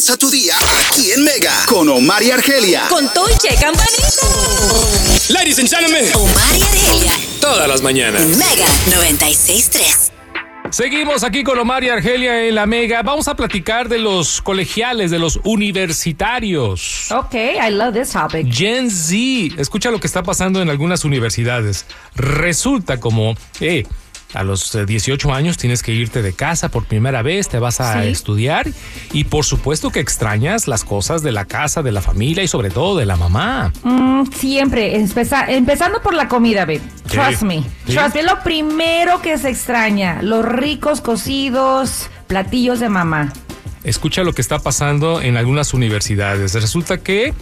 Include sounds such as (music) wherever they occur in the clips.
Comienza tu día aquí en Mega con Omar y Argelia. Con Toiche Campanito. Ladies and gentlemen, Omar y Argelia. todas las mañanas. Mega 96.3. Seguimos aquí con Omar y Argelia en la Mega. Vamos a platicar de los colegiales, de los universitarios. Okay, I love this topic. Gen Z, escucha lo que está pasando en algunas universidades. Resulta como, eh, a los eh, 18 años tienes que irte de casa por primera vez, te vas a Sí. estudiar y por supuesto que extrañas las cosas de la casa, de la familia y sobre todo de la mamá. Mm, siempre, empeza- empezando por la comida, babe. Sí. Trust me. Sí. Trust me, lo primero que se extraña, los ricos cocidos, platillos de mamá. Escucha lo que está pasando en algunas universidades. Resulta que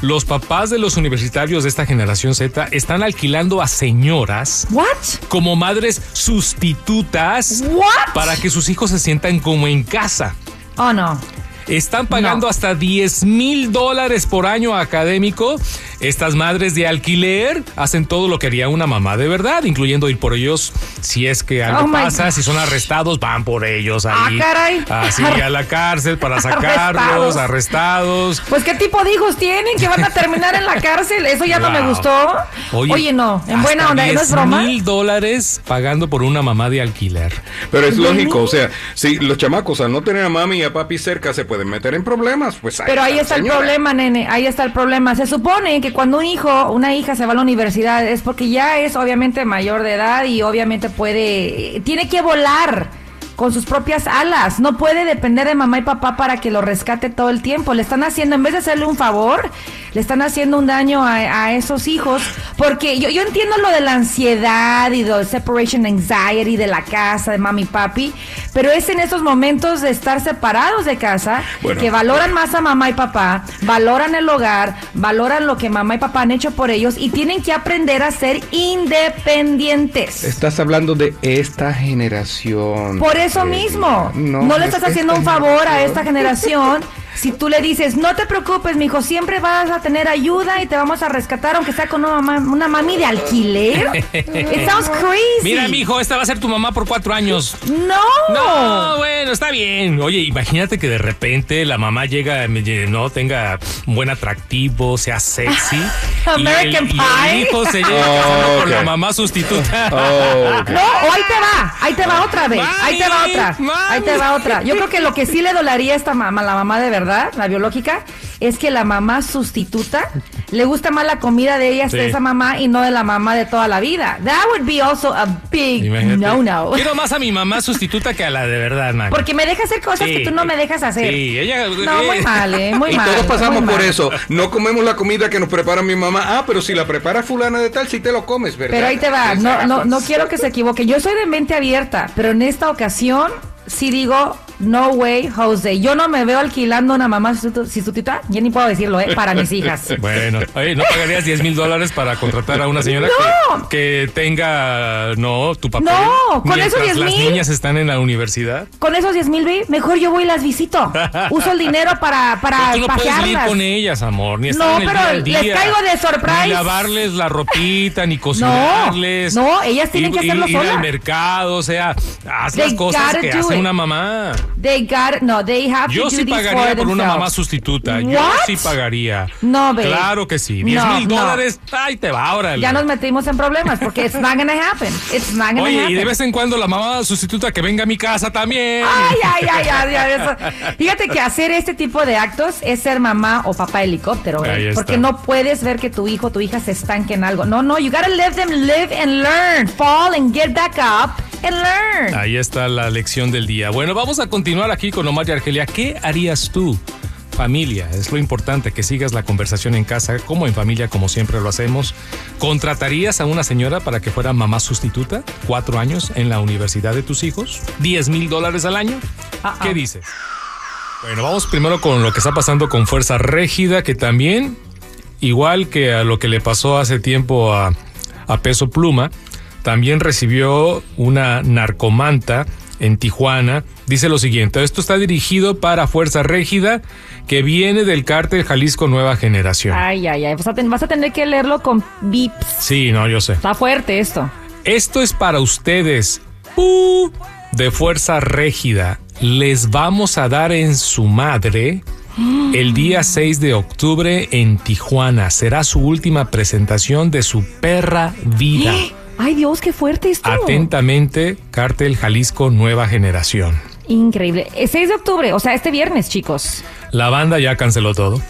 los papás de los universitarios de esta generación Z están alquilando a señoras What? Como madres sustitutas What? para que sus hijos se sientan como en casa. Oh, no. Están pagando No. hasta 10 mil dólares por año académico. Estas madres de alquiler hacen todo lo que haría una mamá de verdad, incluyendo ir por ellos si es que algo Oh, pasa, si son arrestados, van por ellos ahí. Ah, caray. Así a la cárcel para (laughs) sacarlos, Arrestados. arrestados. Pues, ¿qué tipo de hijos tienen que van a terminar en la cárcel? Eso ya no me gustó. Oye, no, en buena onda, ¿no es broma? mil dólares pagando por una mamá de alquiler. Pero es ¿De lógico, o sea, si los chamacos al no tener a mami y a papi cerca se pueden meter en problemas, pues Pero ahí está el señora. problema, nene. Ahí está el problema. Se supone que cuando un hijo, una hija se va a la universidad es porque ya es obviamente mayor de edad y obviamente puede, tiene que volar con sus propias alas. No puede depender de mamá y papá para que lo rescate todo el tiempo. Le están haciendo, en vez de hacerle un favor, le están haciendo un daño a, a esos hijos. Porque yo, yo entiendo lo de la ansiedad y de separation anxiety de la casa, de mami y papi, pero es en esos momentos de estar separados de casa Bueno. que valoran más a mamá y papá, valoran el hogar, valoran lo que mamá y papá han hecho por ellos y tienen que aprender a ser independientes. Estás hablando de esta generación. Por eso Eh, mismo, no, le es estás haciendo un favor a esta generación. (laughs) Si tú le dices, no te preocupes, mijo, siempre vas a tener ayuda y te vamos a rescatar, aunque sea con una, mamá- una mami de alquiler. (laughs) It sounds crazy. Mira, mijo, esta va a ser tu mamá por cuatro años. No. No, bueno, está bien. Oye, imagínate que de repente la mamá llega, no tenga un buen atractivo, sea sexy. (laughs) y, el, American y el Pie. hijo se llega Oh, casando (laughs) con la mamá sustituta. Oh. No, o ahí te va, ahí te va otra vez, ahí te va Mami, otra, ahí te va otra. Yo creo que lo que sí le dolería a esta mamá, la mamá de verdad, la biológica, es que la mamá sustituta le gusta más la comida de ella, Sí. de esa mamá, y no de la mamá de toda la vida. That would be also a big Imagínate. no no. Quiero más a mi mamá sustituta que a la de verdad, man. Porque me deja hacer cosas Sí. que tú no me dejas hacer. Sí, ella. No, muy mal, eh, muy Y mal. todos pasamos por mal. eso. No comemos la comida que nos prepara mi mamá. Ah, pero si la prepara fulana de tal, si te lo comes, ¿verdad? Pero ahí te va, no, no, no quiero que se equivoque. Yo soy de mente abierta, pero en esta ocasión sí digo, no way, Jose. Yo no me veo alquilando una mamá sustitu- sustituta, ya ni puedo decirlo, ¿eh? Para mis hijas. (laughs) Bueno, oye, ¿no pagarías 10 mil dólares para contratar a una señora No. que, que tenga, no, tu papel? No, con esos 10 las mil. niñas están en la universidad? Con esos 10 mil, mejor yo voy y las visito. (laughs) Uso el dinero para, para Pero tú no puedes pasearlas. con ellas, amor, ni estar No, en el pero día al les caigo de surprise. Ni lavarles la ropita, ni (laughs) cocinarles. no, ellas tienen ir- que hacerlo ir, ir solas. al mercado, o sea, haz They las cosas que hace it. una mamá. They got, no, they have Yo to sí do this pagaría for por una mamá themselves. sustituta. Yo What? sí pagaría. No, babe. Claro que sí. 10 No, mil no. dólares, ay, te va, órale. Ya nos metimos en problemas porque it's not gonna happen. It's not gonna Oye, happen. y de vez en cuando la mamá sustituta que venga a mi casa también. Ay, ay, ay, ay, ay, eso. Fíjate que hacer este tipo de actos es ser mamá o papá helicóptero. Porque no puedes ver que tu hijo o tu hija se estanque en algo. No, no, you gotta let them live and learn. Fall and get back up and learn. Ahí está la lección del día. Bueno, vamos a continuar aquí con Omar y Argelia. ¿Qué harías tú? Familia, es lo importante que sigas la conversación en casa, como en familia, como siempre lo hacemos. ¿Contratarías a una señora para que fuera mamá sustituta? ¿Cuatro años en la universidad de tus hijos? ¿Diez mil dólares al año? Uh-uh. ¿Qué dices? Bueno, vamos primero con lo que está pasando con Fuerza Régida, que también, igual que a lo que le pasó hace tiempo a, a Peso Pluma, también recibió una narcomanta en Tijuana. Dice lo siguiente, esto está dirigido para Fuerza Régida, que viene del cártel Jalisco Nueva Generación. Ay, ay, ay. Vas a, tener que leerlo con bips. Sí, no, yo sé. Está fuerte esto. Esto es para ustedes, ¡Pu! de Fuerza Régida. les vamos a dar en su madre el día 6 de octubre en Tijuana. Será su última presentación de su perra vida. Ay Dios, qué fuerte esto. Atentamente, Cártel Jalisco Nueva Generación. Increíble. Eh, 6 de octubre, o sea, este viernes, chicos. La banda ya canceló todo.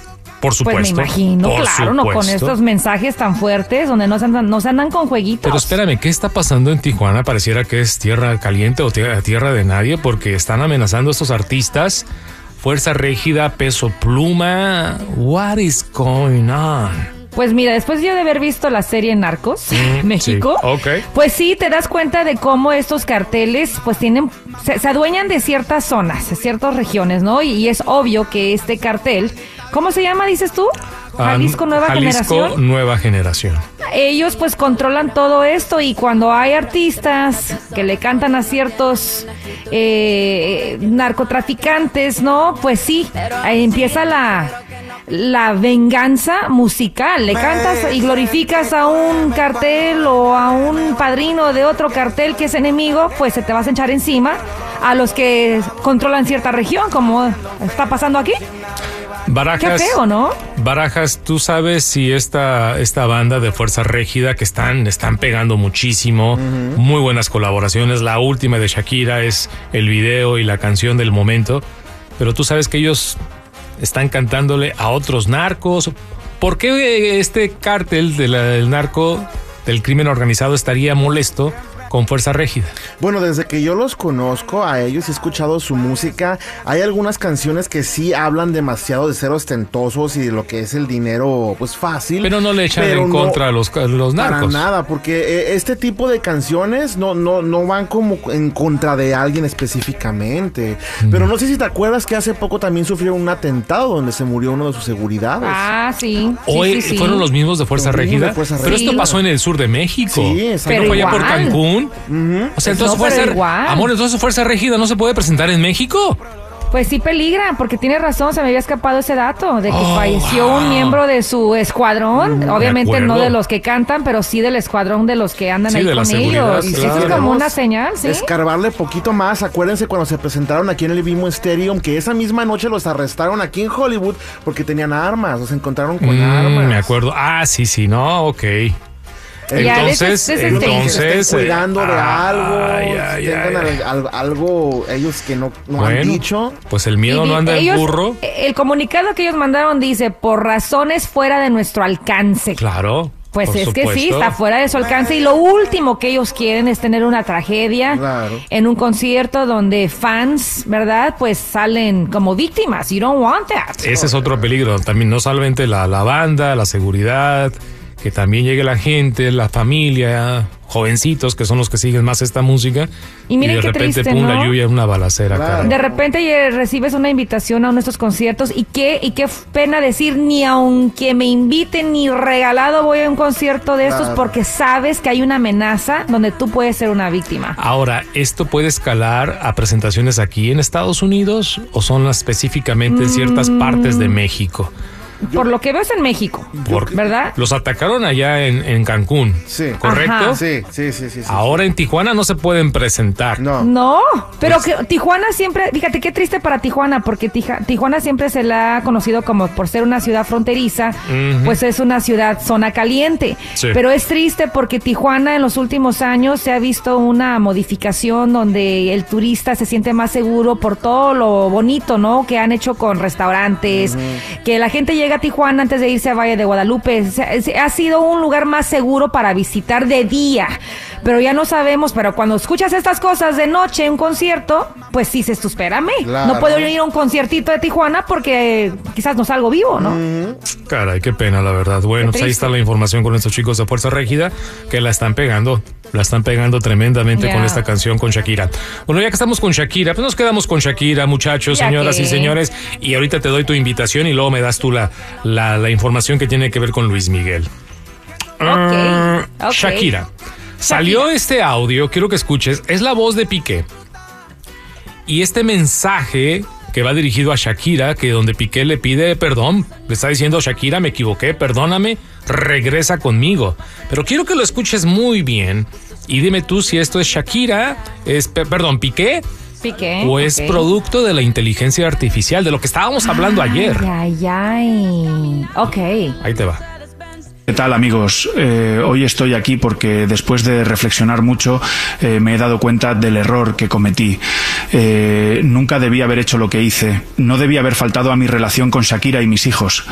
Por supuesto. Pues me imagino, por claro, no con supuesto. estos mensajes tan fuertes donde no se andan, no se andan con jueguitos. Pero espérame, ¿qué está pasando en Tijuana? Pareciera que es tierra caliente o tierra, tierra de nadie porque están amenazando a estos artistas. Fuerza Régida, Peso Pluma. What is going on? Pues mira, después yo de haber visto la serie Narcos, México, sí, ok. pues sí te das cuenta de cómo estos carteles pues tienen, se, se adueñan de ciertas zonas, de ciertas regiones, ¿no? Y, y es obvio que este cartel, ¿cómo se llama, dices tú? Jalisco Nueva Ah, Jalisco Generación. Nueva Generación. Ellos pues controlan todo esto y cuando hay artistas que le cantan a ciertos eh, narcotraficantes, ¿no? Pues sí, ahí empieza la, la venganza musical. Le cantas y glorificas a un cartel o a un padrino de otro cartel que es enemigo, pues se te vas a echar encima a los que controlan cierta región, como está pasando aquí. Barajas. Qué feo, ¿no? Barajas, tú sabes si esta, esta banda de Fuerza Régida que están, están pegando muchísimo, muy buenas colaboraciones. La última de Shakira es el video y la canción del momento. Pero tú sabes que ellos están cantándole a otros narcos. ¿Por qué este cártel de la- del narco, del crimen organizado, estaría molesto con Fuerza Régida? Bueno, desde que yo los conozco a ellos y he escuchado su música, hay algunas canciones que sí hablan demasiado de ser ostentosos y de lo que es el dinero, pues fácil. Pero no le echan pero en no- contra a los, a los Para narcos. nada, porque eh, este tipo de canciones no, no, no van como en contra de alguien específicamente. Mm. Pero no sé si te acuerdas que hace poco también sufrió un atentado donde se murió uno de sus seguridades. Ah, sí. Hoy sí, sí. fueron los mismos de Fuerza Régida. pero esto pasó en el sur de México. Sí, exacto. ¿No fue allá por O sea, entonces No, Fuerza igual. Amor, entonces Fuerza Régida no se puede presentar en México. Pues sí peligra, porque tiene razón, se me había escapado ese dato de que Oh, falleció wow. un miembro de su escuadrón, obviamente no de los que cantan, pero sí del escuadrón de los que andan Sí, ahí de con ellos. Y claro. Eso es como una señal, ¿sí? Escarbarle poquito más. Acuérdense cuando se presentaron aquí en el Vimo Stadium que esa misma noche los arrestaron aquí en Hollywood porque tenían armas. Los encontraron con Mm, armas. me acuerdo. Ah, sí, sí, no, ok. Ya, Entonces, entonces. estén cuidando de eh, algo, ay, ay, tengan ay. al- al- algo ellos que no, no han dicho. pues el miedo Y no anda en burro. El comunicado que ellos mandaron dice, por razones fuera de nuestro alcance. Claro. Pues por es que sí, está fuera de su alcance y lo último que ellos quieren es tener una tragedia Claro. en un concierto donde fans, ¿verdad? Pues salen como víctimas. You don't want that. Ese es otro peligro. También no solamente la, la banda, la seguridad, que también llegue la gente, la familia, jovencitos que son los que siguen más esta música. Y miren de qué repente, triste, pum, ¿no? la lluvia, una balacera, Claro. cara. De repente recibes una invitación a uno de estos conciertos y qué, y qué pena decir, ni aunque me inviten ni regalado voy a un concierto de estos Claro. porque sabes que hay una amenaza donde tú puedes ser una víctima. Ahora, ¿esto puede escalar a presentaciones aquí en Estados Unidos o son las específicamente en ciertas partes Mm. de México? Por lo que veo es en México, Porque ¿verdad? Los atacaron allá en, en Cancún, Sí. ¿correcto? Ajá. Sí, sí, sí, sí. sí. Ahora en Tijuana no se pueden presentar. No. No, pero Pues que Tijuana siempre, fíjate qué triste para Tijuana, porque Tija- Tijuana siempre se la ha conocido como por ser una ciudad fronteriza, pues es una ciudad zona caliente. Sí. Pero es triste porque Tijuana en los últimos años se ha visto una modificación donde el turista se siente más seguro por todo lo bonito, ¿no? Que han hecho con restaurantes, que la gente llega a Tijuana antes de irse a Valle de Guadalupe. Se- se- ha sido un lugar más seguro para visitar de día. Pero ya no sabemos, pero cuando escuchas estas cosas de noche en un concierto, pues dices, tú espérame, Claro. no puedo ir a un conciertito de Tijuana porque quizás no salgo vivo, ¿no? Caray, qué pena, la verdad. Bueno, pues ahí está la información con estos chicos de Fuerza Régida que la están pegando. La están pegando tremendamente con esta canción con Shakira. Bueno, ya que estamos con Shakira, pues nos quedamos con Shakira, muchachos, Ya señoras que- y señores. Y ahorita te doy tu invitación y luego me das tú la, la, la información que tiene que ver con Luis Miguel. Ah. Shakira. Salió este audio, quiero que escuches, es la voz de Piqué. Y este mensaje que va dirigido a Shakira, que donde Piqué le pide perdón, le está diciendo Shakira, me equivoqué, perdóname, regresa conmigo. Pero quiero que lo escuches muy bien y dime tú si esto es Shakira, es, pe- perdón, Piqué Piqué. o es producto de la inteligencia artificial, de lo que estábamos hablando ayer. Ay, ay, ay. Ok. Ahí te va. ¿Qué tal amigos? Eh, hoy estoy aquí porque después de reflexionar mucho eh, me he dado cuenta del error que cometí. Eh, nunca debí haber hecho lo que hice. No debí haber faltado a mi relación con Shakira y mis hijos.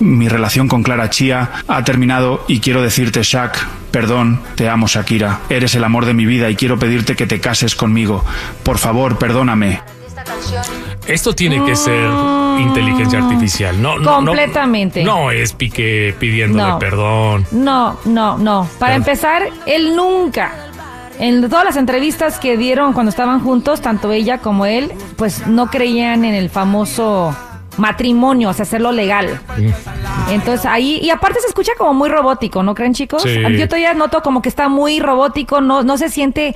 Mi relación con Clara Chía ha terminado y quiero decirte, Shak, perdón, te amo Shakira. Eres el amor de mi vida y quiero pedirte que te cases conmigo. Por favor, perdóname. Esto tiene que ser inteligencia artificial. No, no, no- Completamente. No, es Piqué pidiéndole No. perdón. No, no, no. Para empezar, él nunca, en todas las entrevistas que dieron cuando estaban juntos, tanto ella como él, pues no creían en el famoso matrimonio, o sea, hacerlo legal. Entonces ahí, y aparte se escucha como muy robótico, ¿no creen chicos? Sí. Yo todavía noto como que está muy robótico, no, no se siente,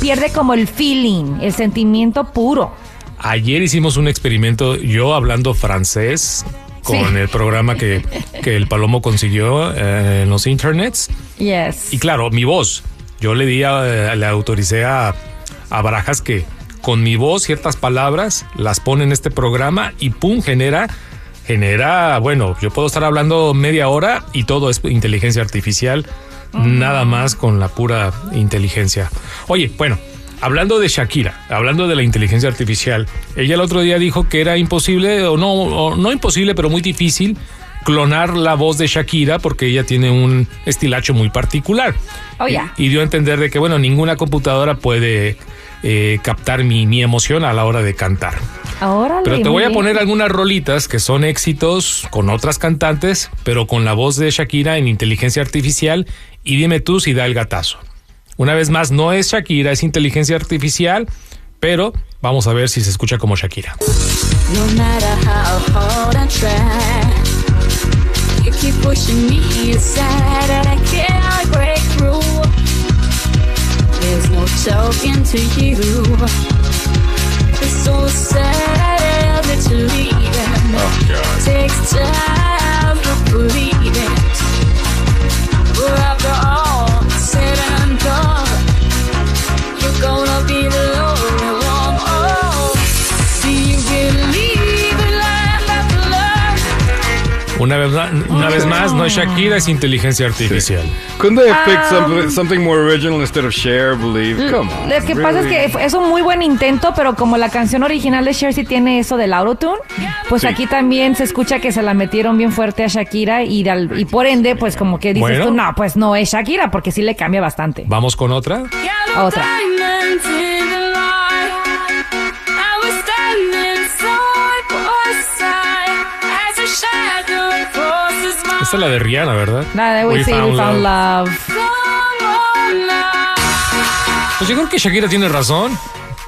pierde como el feeling, el sentimiento puro. Ayer hicimos un experimento, yo hablando francés, con Sí. el programa que, que el Palomo consiguió eh, en los internets. Yes. Y claro, mi voz. Yo le di a- le autoricé a, a Barajas que con mi voz ciertas palabras las pone en este programa y pum, genera, genera, bueno, yo puedo estar hablando media hora y todo es inteligencia artificial, nada más con la pura inteligencia. Oye, bueno. Hablando de Shakira, hablando de la inteligencia artificial, ella el otro día dijo que era imposible, o no, o no imposible, pero muy difícil clonar la voz de Shakira porque ella tiene un estilacho muy particular. Oh, ya. Y, y dio a entender de que, bueno, ninguna computadora puede eh, captar mi, mi emoción a la hora de cantar. Ahora Pero te voy a poner algunas rolitas que son éxitos con otras cantantes, pero con la voz de Shakira en inteligencia artificial y dime tú si da el gatazo. Una vez más, no es Shakira, es inteligencia artificial, pero vamos a ver si se escucha como Shakira. No keep pushing me aside, and I can't break through. There's no talking to you. It's so sad that you're leaving. Takes time to believe it. But after Una vez, una vez más, no es Shakira, es inteligencia artificial. Couldn't they have picked Um, something, something more original instead of share, believe? Come on. Lo que pasa es really? que es un muy buen intento, pero como la canción original de Cher sí tiene eso del autotune, pues Sí. aquí también se escucha que se la metieron bien fuerte a Shakira y, al- y por ende, pues como que dices Bueno. tú, no, pues no es Shakira, porque sí le cambia bastante. Vamos con otra. Otra. Esta es la de Rihanna, ¿verdad? La de We, We Found Love. Come on now. Pues yo creo que Shakira tiene razón.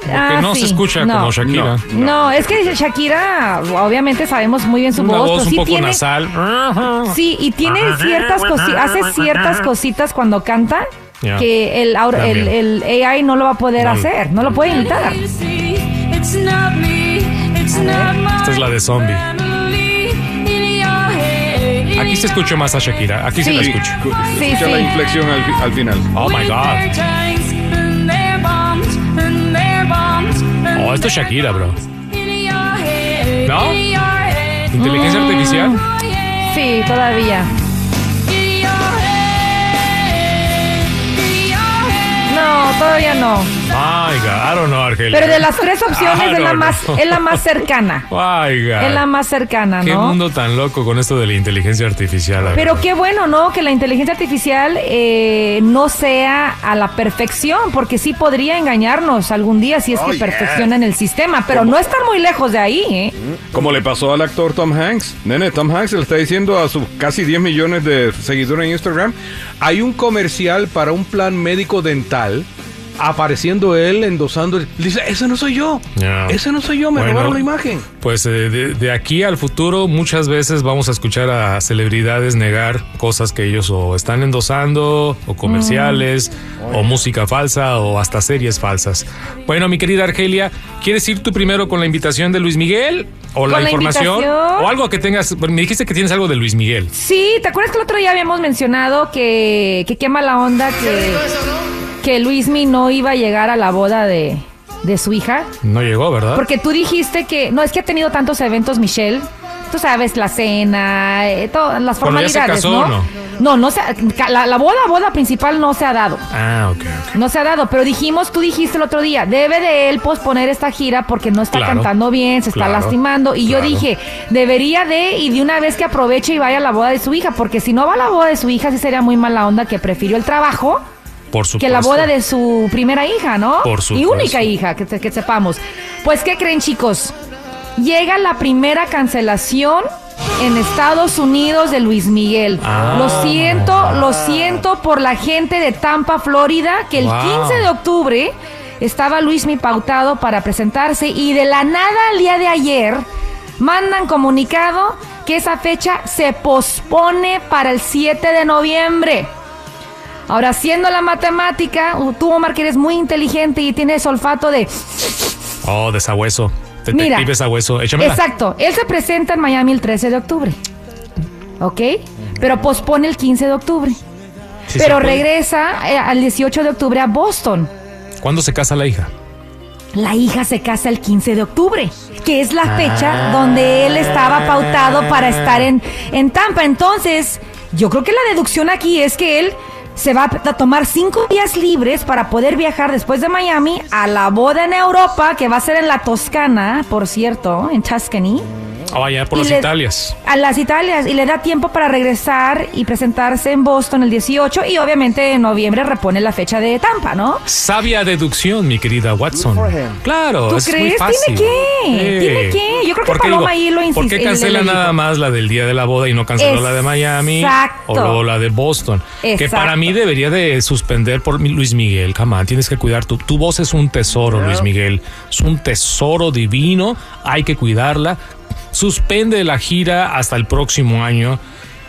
Porque Ah, no sí. se escucha No. como Shakira. No, es que Shakira, obviamente sabemos muy bien su Una voz, voz pero un sí poco tiene, nasal. Sí, y tiene ciertas cositas, hace ciertas cositas cuando canta Ya. que el, el, el AI no lo va a poder No. hacer, no lo puede imitar. Esta es la de Zombie. Aquí se escucha más a Shakira. Aquí se la Sí, escucho. cu- Sí, escucha la sí. inflexión al, al final. Oh my God. Oh, esto es Shakira, bro. ¿No? Inteligencia artificial. Sí, todavía. No, todavía no. My God, I don't know, Argelia. Pero de las tres opciones es la más, es la más cercana. (laughs) My God. Es la más cercana, Qué ¿no? mundo tan loco con esto de la inteligencia artificial. Pero verdad. qué bueno, ¿no? Que la inteligencia artificial eh, no sea a la perfección, porque sí podría engañarnos algún día si es Oh, que yeah. perfeccionan el sistema, pero no están muy lejos de ahí, ¿eh? Como le pasó al actor Tom Hanks. Nene, Tom Hanks le está diciendo a sus casi 10 millones de seguidores en Instagram, hay un comercial para un plan médico dental apareciendo él endosando. Dice, ese no soy yo. Ese no soy yo, me Bueno, robaron la imagen. Pues eh, de, de aquí al futuro muchas veces vamos a escuchar a celebridades negar cosas que ellos o están endosando, o comerciales, o música falsa, o hasta series falsas. Bueno, mi querida Argelia, ¿quieres ir tú primero con la invitación de Luis Miguel? ¿O la ¿Con la información? invitación? O algo que tengas. Me dijiste que tienes algo de Luis Miguel. Sí, ¿te acuerdas que el otro día habíamos mencionado que, que quema la onda que, que Luismi no iba a llegar a la boda de, de su hija. No llegó, ¿verdad? Porque tú dijiste que, no, es que ha tenido tantos eventos, Michelle. Tú sabes, la cena, eh, todas las Bueno, ¿ya se formalidades, casó ¿no? no? No, no se la, la boda, boda principal no se ha dado. Ah, ok, ok. No se ha dado, pero dijimos, tú dijiste el otro día, debe de él posponer esta gira porque no está Claro, cantando bien, se está lastimando. Y yo dije, debería de, y de una vez que aproveche y vaya a la boda de su hija, porque si no va a la boda de su hija, sí sería muy mala onda que prefirió el trabajo Por supuesto. que la boda de su primera hija, ¿no? Por Y única hija, que, que sepamos. Pues, ¿qué creen, chicos? Llega la primera cancelación en Estados Unidos de Luis Miguel. Ah. lo siento, lo siento por la gente de Tampa, Florida, que el Wow. 15 de octubre estaba Luis Mi pautado para presentarse y de la nada al día de ayer mandan comunicado que esa fecha se pospone para el 7 de noviembre. Ahora, haciendo la matemática, uh, tú, Omar, que eres muy inteligente y tienes olfato de... Oh, de sabueso. Mira. Detective sabueso. Échamela. Exacto, él se presenta en Miami el 13 de octubre. ¿Ok? Pero pospone el 15 de octubre. Sí pero regresa eh, al 18 de octubre a Boston. ¿Cuándo se casa la hija? La hija se casa el 15 de octubre, que es la Ah. fecha donde él estaba pautado para estar en, en Tampa. Entonces, yo creo que la deducción aquí es que él se va a tomar cinco días libres para poder viajar después de Miami a la boda en Europa, que va a ser en la Toscana, por cierto, en Tuscany. Oh, allá por Y las le- Italias. A las Italias y le da tiempo para regresar y presentarse en Boston el 18 y obviamente en noviembre repone la fecha de Tampa, ¿no? Sabia deducción, mi querida Watson. Claro, ¿Tú es muy crees? fácil. ¿Tiene qué? ¿Tiene qué? Yo creo que ¿Por qué Paloma ahí lo ¿Por insiste- qué le- cancela nada más la del día de la boda y no canceló la de Miami? Exacto. O la de Boston. Que Exacto. para mí debería de suspender por Luis Miguel. Camán, tienes que cuidar. Tu, tu voz es un tesoro, Luis Miguel. Es un tesoro divino. Hay que cuidarla. Suspende la gira hasta el próximo año.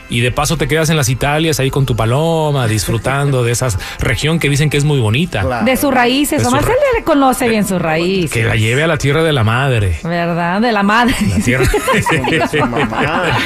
Y de paso te quedas en las Italias ahí con tu paloma, disfrutando de esa región que dicen que es muy bonita. Claro. De sus raíces. De Omar su se le conoce bien sus raíces. Que la lleve a la tierra de la madre. ¿Verdad? De la madre. La tierra. (laughs) Su mamá.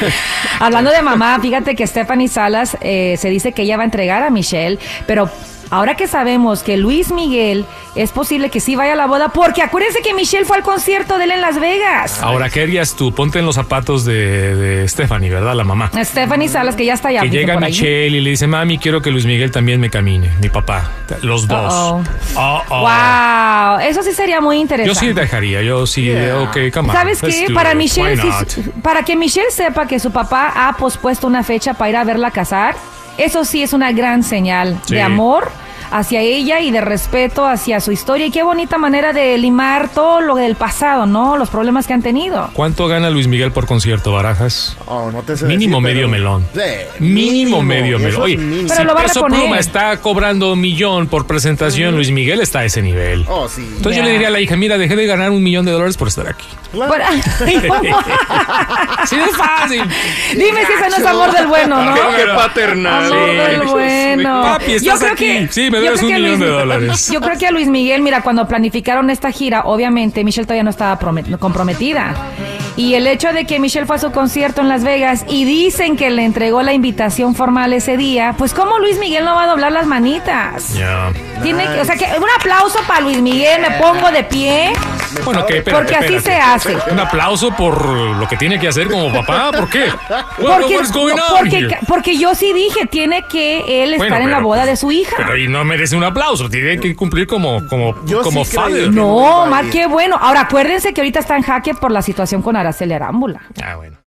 Hablando de mamá, fíjate que Stephanie Salas eh, se dice que ella va a entregar a Michelle, pero ahora que sabemos que Luis Miguel es posible que sí vaya a la boda, porque acuérdense que Michelle fue al concierto de él en Las Vegas. Ahora, ¿qué harías tú? Ponte en los zapatos de, de Stephanie, ¿verdad? La mamá. Stephanie Salas, que ya está allá. que llega ahí. Michelle y le dice, mami, quiero que Luis Miguel también me camine. Mi papá. Los dos. Uh-oh. Oh, oh. Wow, eso sí sería muy Yo interesante. sí dejaría, yo sí, Yeah. ok, come on, ¿Sabes qué? Para. Michelle, not? para que Michelle sepa que su papá ha pospuesto una fecha para ir a verla casar, eso sí es una gran señal Sí. de amor hacia ella y de respeto hacia su historia. Y qué bonita manera de limar todo lo del pasado, ¿no? Los problemas que han tenido. ¿Cuánto gana Luis Miguel por concierto, Barajas? Oh, no te sé Mínimo decir, medio pero- melón. Sí, Mínimo medio melón. Oye, mínimo. Pero si lo Peso reponer. Pluma está cobrando un millón por presentación, Luis Miguel está a ese nivel. Oh, sí. Entonces yo le diría a la hija, mira, dejé de ganar un millón de dólares por estar aquí. (laughs) (laughs) Sí, es fácil. Dime si ese no es amor del bueno, ¿no? Qué, paternal. Amor del Sí. bueno. Papi, estás aquí. Sí, me yo debes creo un millón Luis- de dólares. Yo creo que a Luis Miguel, mira, cuando planificaron esta gira, obviamente Michelle todavía no estaba promet- comprometida. Y el hecho de que Michelle fue a su concierto en Las Vegas y dicen que le entregó la invitación formal ese día, pues ¿cómo Luis Miguel no va a doblar las manitas? Ya. Tiene que, o sea, que un aplauso para Luis Miguel, me pongo de pie, Bueno, ok, espérate, porque así espérate. se hace. Un aplauso por lo que tiene que hacer como papá. ¿Por qué? Porque, what's going on porque, here? porque yo sí dije, tiene que él estar en la pero- boda de su hija. Pero ahí no merece un aplauso. Tiene que cumplir como, como, Yo como sí father. que- No, ir. qué bueno. Ahora acuérdense que ahorita está en jaque por la situación con Araceli Arámbula. Ah, bueno.